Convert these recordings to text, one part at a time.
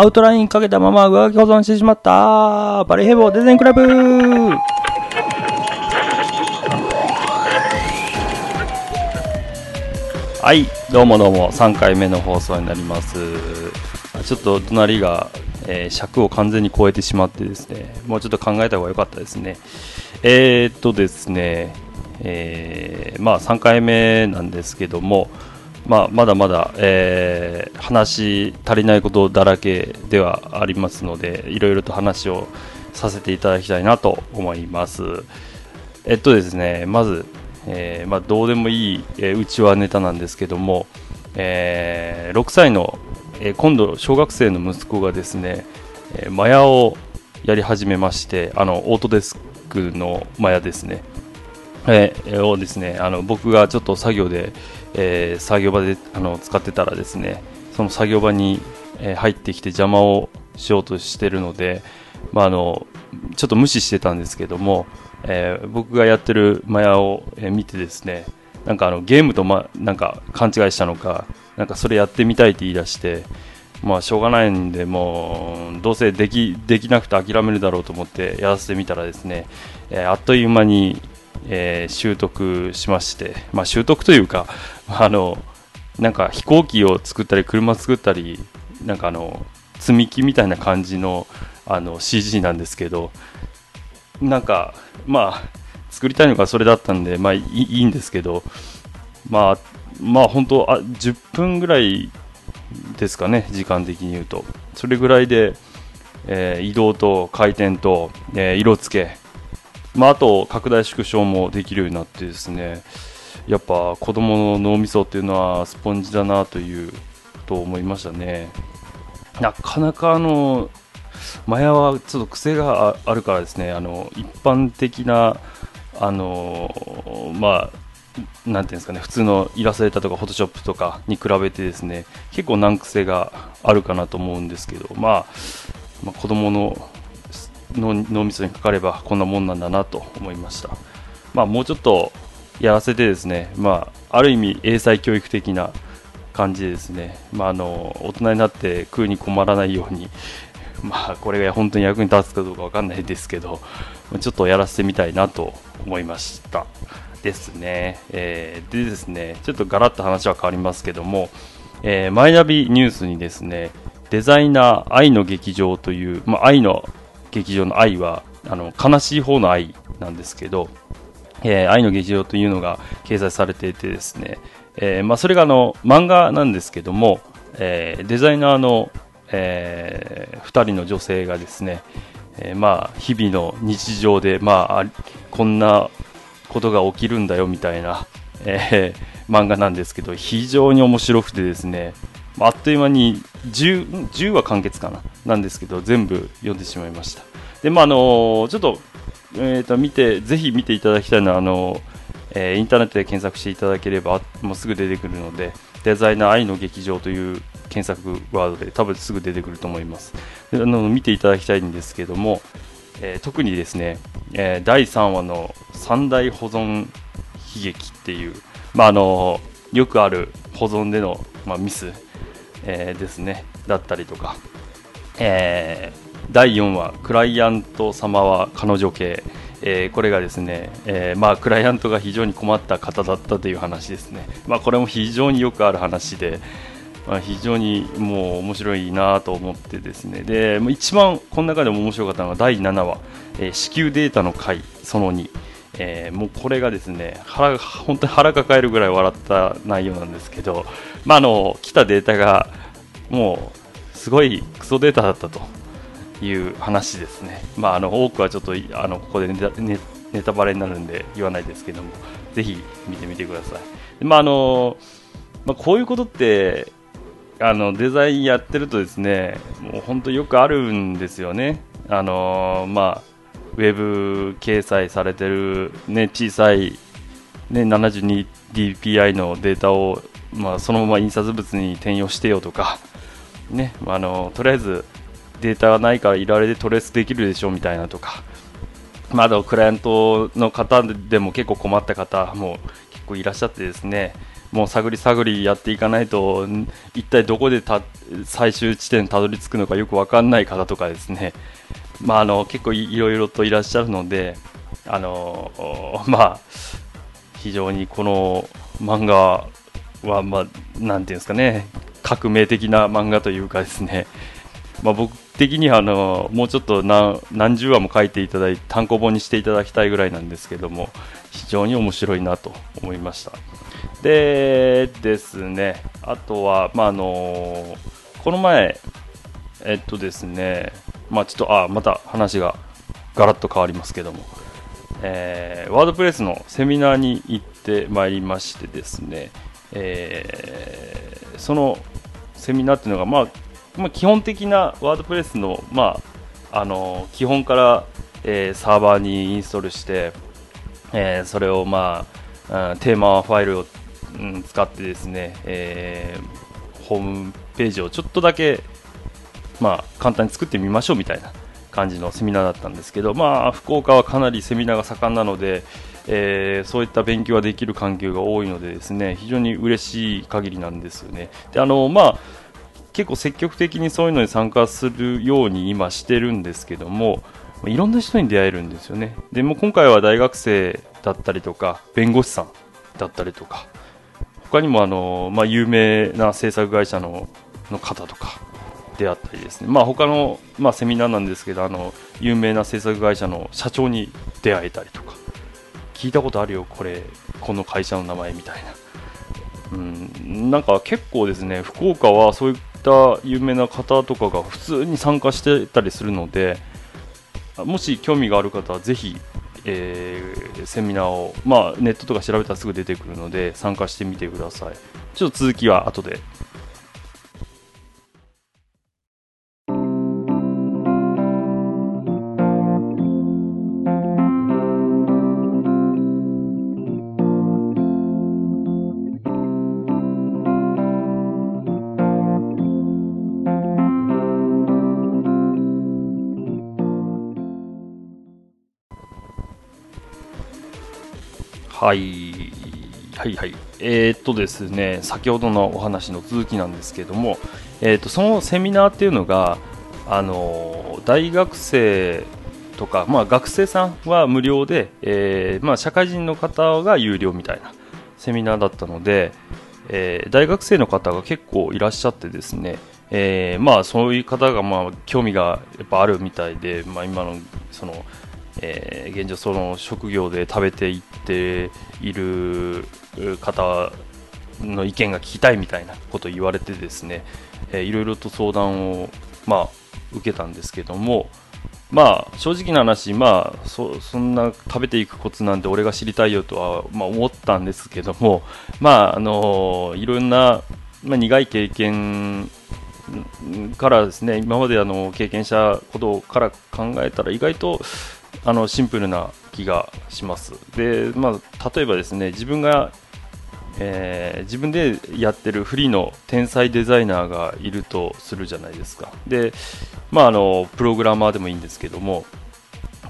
アウトラインかけたまま上書き保存してしまったバレーヘボーデザインクラブはい、どうもどうも、3回目の放送になります。ちょっと隣が、えー尺を完全に超えてしまってですね、もうちょっと考えた方が良かったですね。えー、っとですね、えーまあ3回目なんですけども、まあ、まだまだ、えー話足りないことだらけではありますので、いろいろと話をさせていただきたいなと思います。えっとですね、まず、えーまあ、どうでもいい、えーうちはネタなんですけども、えー6歳の、え今度小学生の息子がですね、えマヤをやり始めまして、あのオートデスクのマヤですね、えーをですねあの僕がちょっと作業で、えー作業場であの使ってたらですねその作業場に、えー入ってきて邪魔をしようとしてるので、まあ、あのちょっと無視してたんですけども、えー僕がやってるマヤを、え見てですねなんかあのゲームと、ま、なんか勘違いしたのかなんかそれやってみたいって言い出してまあしょうがないんでもうどうせできできなくて諦めるだろうと思ってやらせてみたらですね、えーあっという間に、えー習得しまして、まあ、習得というかあのなんか飛行機を作ったり車作ったりなんかあの積み木みたいな感じのあの CG なんですけどなんかまあ作りたいのがそれだったんでまあいいんですけどまあまあ本当あ10分ぐらいですかね時間的に言うと。それぐらいで、えー移動と回転と、えー色付けまあ、あと拡大縮小もできるようになってですねやっぱ子供の脳みそっていうのはスポンジだなというと思いましたね。なかなかあのマヤはちょっと癖があるからですねあの一般的なあのまあなんていうんですかね普通のイラストレーターとかフォトショップとかに比べてですね結構難癖があるかなと思うんですけどまあ、まあ、子供の脳みそにかかればこんなもんなんだなと思いました、まあ、もうちょっとやらせてですね、まあ、ある意味英才教育的な感じでですね、まあ、あの大人になって食うに困らないように、まあ、これが本当に役に立つかどうかわかんないですけどちょっとやらせてみたいなと思いましたですね、えーでですねちょっとガラッと話は変わりますけども、えーマイナビニュースにですねデザイナー愛の劇場という、まあ、愛の劇場の愛はあの悲しい方の愛なんですけど、えー愛の劇場というのが掲載されていてですね、えーまあ、それがあの漫画なんですけども、えーデザイナーの、え2人の女性がですね、えまあ、日々の日常で、まあ、こんなことが起きるんだよみたいな、え漫画なんですけど非常に面白くてですねあっという間に 10, 10話完結かな。なんですけど全部読んでしまいました。でまああのちょっと,、えー、と見てぜひ見ていただきたいのはあの、えーインターネットで検索していただければもうすぐ出てくるのでデザイナー愛の劇場という検索ワードで多分すぐ出てくると思います。であの見ていただきたいんですけども、えー特にですね、えー第3話の三大保存悲劇っていう、まあ、あのよくある保存での、まあ、ミス、えーですねだったりとか、えー第4話クライアント様は彼女系、えーこれがですね、えーまあ、クライアントが非常に困った方だったという話ですね、まあ、これも非常によくある話で、まあ、非常にもう面白いなと思ってですね。で一番この中でも面白かったのが第7話、えー子宮データの回その2、えーもうこれがですね腹本当に腹抱えるぐらい笑った内容なんですけど、まあ、あの来たデータがもうすごいクソデータだったという話ですね、まあ、あの多くはちょっとあのここでネタネネタバレになるんで言わないですけどもぜひ見てみてください。まああのまあ、こういうことってあのデザインやってるとですねもう本当よくあるんですよね。あのまあウェブ掲載されてる、ね、小さい、ね、72dpi のデータを、まあ、そのまま印刷物に転用してよとか、ね、あのとりあえずデータがないからいられでトレースできるでしょみたいなとか、まあ、あとクライアントの方でも結構困った方も結構いらっしゃってですね、もう探り探りやっていかないと一体どこで最終地点にたどり着くのかよく分かんない方とかですね、まあ、あの結構いろいろといらっしゃるのであのまあ非常にこの漫画は、まあ、なんていうんですかね。革命的な漫画というかですね、まあ、僕的にはあのもうちょっと何何十話も書いていただいて単行本にしていただきたいぐらいなんですけども非常に面白いなと思いました。でですね。あとは、まあ、あのこの前えっとですね。まあちょっとあまた話がガラッと変わりますけども。えー、ワードプレスのセミナーに行ってまいりましてですね、えー、そのセミナーっていうのが、まあ、まあ、基本的なワードプレスの,、まあ、あの基本から、えー、サーバーにインストールして、えー、それを、まあ、テーマファイルを、うん、使ってですね、え、ホームページをちょっとだけ、まあ、簡単に作ってみましょうみたいな感じのセミナーだったんですけど、まあ、福岡はかなりセミナーが盛んなので、えー、そういった勉強ができる環境が多いのでですね非常に嬉しい限りなんですよね。であのまあ結構積極的にそういうのに参加するように今してるんですけどもいろんな人に出会えるんですよね。でも今回は大学生だったりとか弁護士さんだったりとか他にもあの、まあ、有名な制作会社のの方とか出会ったりですね、まあ、他の、まあ、セミナーなんですけどあの有名な制作会社の社長に出会えたりとか聞いたことあるよこれこの会社の名前みたいな、うん、なんか結構ですね福岡はそういった有名な方とかが普通に参加してたりするのでもし興味がある方はぜひえー、セミナーを、まあ、ネットとか調べたらすぐ出てくるので参加してみてください。ちょっと続きは後で。はい、はいはい。えー、っとですね、先ほどのお話の続きなんですけども、えー、っとそのセミナーっていうのが、あの大学生とか、まあ、学生さんは無料で、えー、まあ、社会人の方が有料みたいなセミナーだったので、え大学生の方が結構いらっしゃってですね、えまあ、そういう方がまあ興味がやっぱあるみたいで、まあ、今のそのえー、現状その職業で食べていっている方の意見が聞きたいみたいなことを言われてですね、えー、いろいろと相談を、まあ、受けたんですけども、まあ、正直な話、まあそ、そんな食べていくコツなんて俺が知りたいよとは、まあ、思ったんですけども、まああのいろんな、まあ、苦い経験からですね今まであの経験したことから考えたら意外とあのシンプルな気がします。で、まあ、例えばですね、自分が、えー、自分でやってるフリーの天才デザイナーがいるとするじゃないですか。で、まあ、あのプログラマーでもいいんですけども、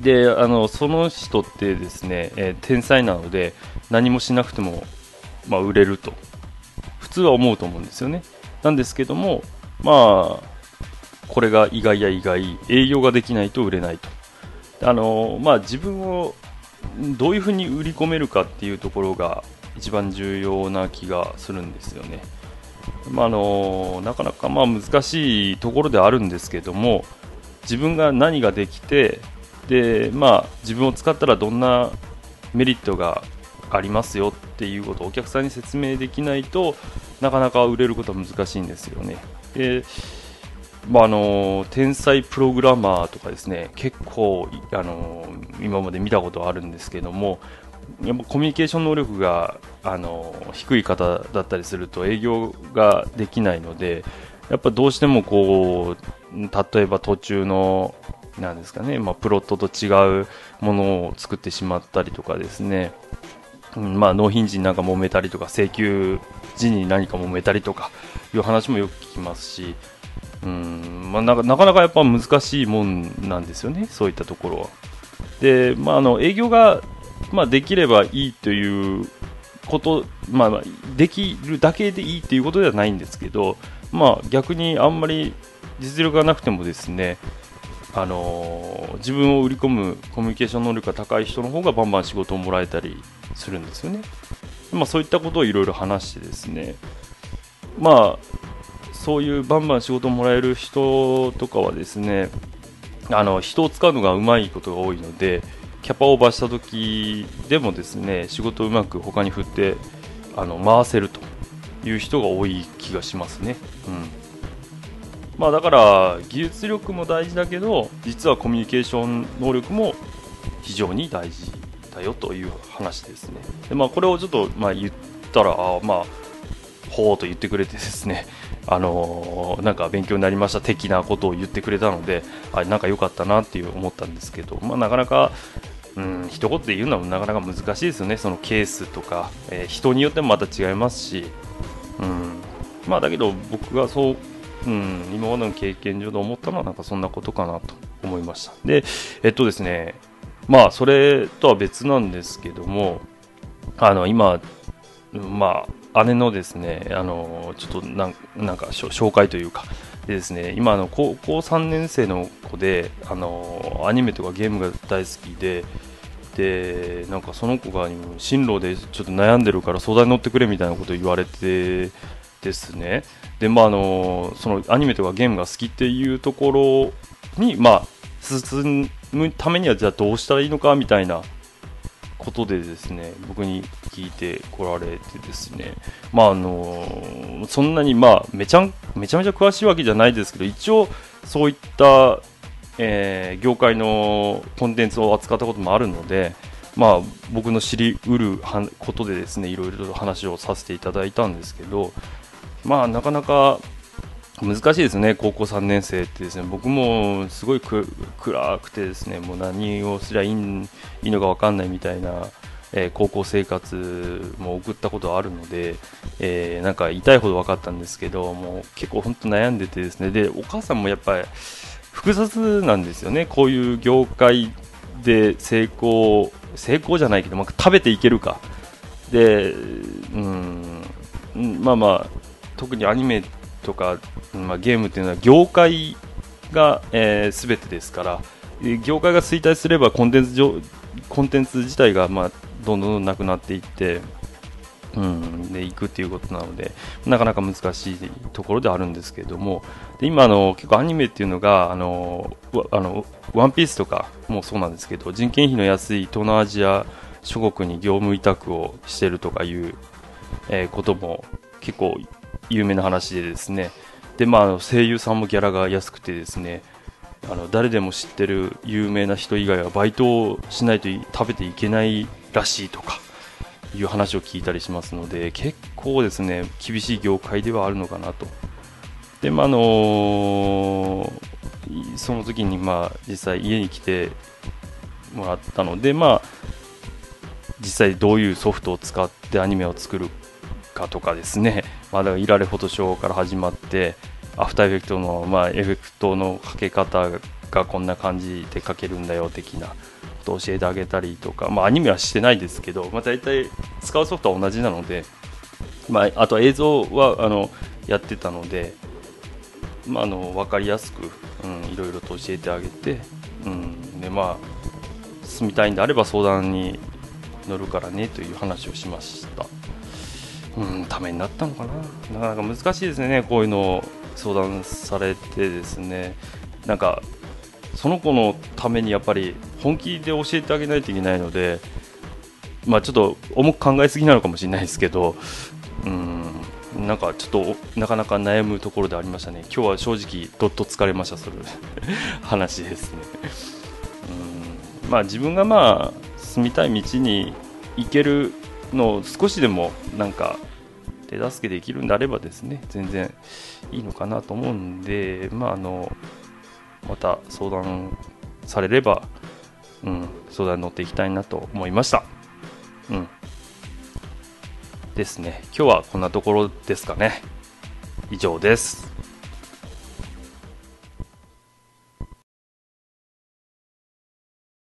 であのその人ってですね、えー、天才なので何もしなくても、まあ、売れると普通は思うと思うんですよね。なんですけども、まあ、これが意外や意外、営業ができないと売れないと。あのまあ、自分をどういうふうに売り込めるかっていうところが一番重要な気がするんですよね。まあ、あのなかなかまあ難しいところではあるんですけども自分が何ができてで、まあ、自分を使ったらどんなメリットがありますよっていうことをお客さんに説明できないとなかなか売れることは難しいんですよね。でまあ、あの天才プログラマーとかですね結構あの今まで見たことあるんですけどもやっぱコミュニケーション能力があの低い方だったりすると営業ができないのでやっぱどうしてもこう例えば途中のなんですかね、まあ、プロットと違うものを作ってしまったりとかですね、うんまあ、納品時になんか揉めたりとか請求時に何か揉めたりとかいう話もよく聞きますしうんまあ、なかなかやっぱ難しいもんなんですよね、そういったところは。で、まあ、あの営業が、まあ、できればいいということ、まあ、できるだけでいいっていうことではないんですけど、まあ、逆にあんまり実力がなくてもですね、あのー、自分を売り込むコミュニケーション能力が高い人の方がバンバン仕事をもらえたりするんですよね。まあ、そういったことをいろいろ話してですね、まあ、そういうバンバン仕事をもらえる人とかはですね、あの人を使うのがうまいことが多いので、キャパオーバーした時でもですね仕事をうまく他に振ってあの回せるという人が多い気がしますね。うんまあ、だから技術力も大事だけど実はコミュニケーション能力も非常に大事だよという話ですね。でまあ、これをちょっとまあ言ったらあまあほうと言ってくれてですねあのー、なんか勉強になりました的なことを言ってくれたのであなんか良かったなっていう思ったんですけど、まあ、なかなかうん、一言で言うのはなかなか難しいですよね、そのケースとか、えー、人によってもまた違いますし、うん、まあだけど僕がそう、うん、今までの経験上で思ったのはなんかそんなことかなと思いました。で、えっとですね、まあそれとは別なんですけども、あの今、まあ姉のですね、あのちょっとなんなんか紹介というか、でですね今あの高校3年生の子であのアニメとかゲームが大好きででなんかその子が進路でちょっと悩んでるから相談に乗ってくれみたいなことを言われてですね。でまああのそのアニメとかゲームが好きっていうところにまあ進むためにはじゃあどうしたらいいのかみたいなことでですね僕に聞いてこられてですねまああのそんなにまあめちゃめちゃめちゃ詳しいわけじゃないですけど一応そういった、えー、業界のコンテンツを扱ったこともあるのでまあ僕の知りうることでですねいろいろと話をさせていただいたんですけどまあなかなか難しいですね、高校3年生ってですね。僕もすごい暗くてですねもう何をすりゃいいのか分かんないみたいな、えー、高校生活も送ったことあるので、えー、なんか痛いほど分かったんですけどもう結構本当悩んでてですね。でお母さんもやっぱり複雑なんですよね、こういう業界で成功成功じゃないけど、まあ、食べていけるか。でうんまあまあ特にアニメとか、まあ、ゲームっていうのは業界が、えー、全てですから業界が衰退すればコンテンツコンテンツ自体が、まあ、どんどんなくなっていってうん、で行くっていうことなのでなかなか難しいところであるんですけれどもで今あの結構アニメっていうのがあのあのワンピースとかもそうなんですけど人件費の安い東南アジア諸国に業務委託をしてるとかいう、えー、ことも結構有名な話でですねで、まあ、声優さんもギャラが安くてですねあの誰でも知ってる有名な人以外はバイトをしないと食べていけないらしいとかいう話を聞いたりしますので結構ですね厳しい業界ではあるのかなと。でまあのー、その時にまあ実際家に来てもらったのでまあ実際どういうソフトを使ってアニメを作るかとかですね、まあ、だからイラレフォトショーから始まってアフターエフェクトの、まあ、エフェクトのかけ方がこんな感じでかけるんだよ的なことを教えてあげたりとか、まあ、アニメはしてないですけど、まあ、大体使うソフトは同じなので、まあ、あと映像はあのやってたので、まあ、あの分かりやすく、うん、いろいろと教えてあげて、うんでまあ、進みたいんであれば相談に乗るからねという話をしました。うん、ためになったのかな、なかなか難しいですね、こういうのを相談されてですね、なんかその子のためにやっぱり本気で教えてあげないといけないので、まあ、ちょっと重く考えすぎなのかもしれないですけど、うん、なんかちょっとなかなか悩むところでありましたね、今日は正直、どっと疲れました、それ。話ですね。うんまあ、自分がまあ住みたい道に行けるのを少しでもなんか手助けできるんであればですね全然いいのかなと思うんで、まあ、あのまた相談されれば、うん、相談に乗っていきたいなと思いました。うん、ですね今日はこんなところですかね以上です。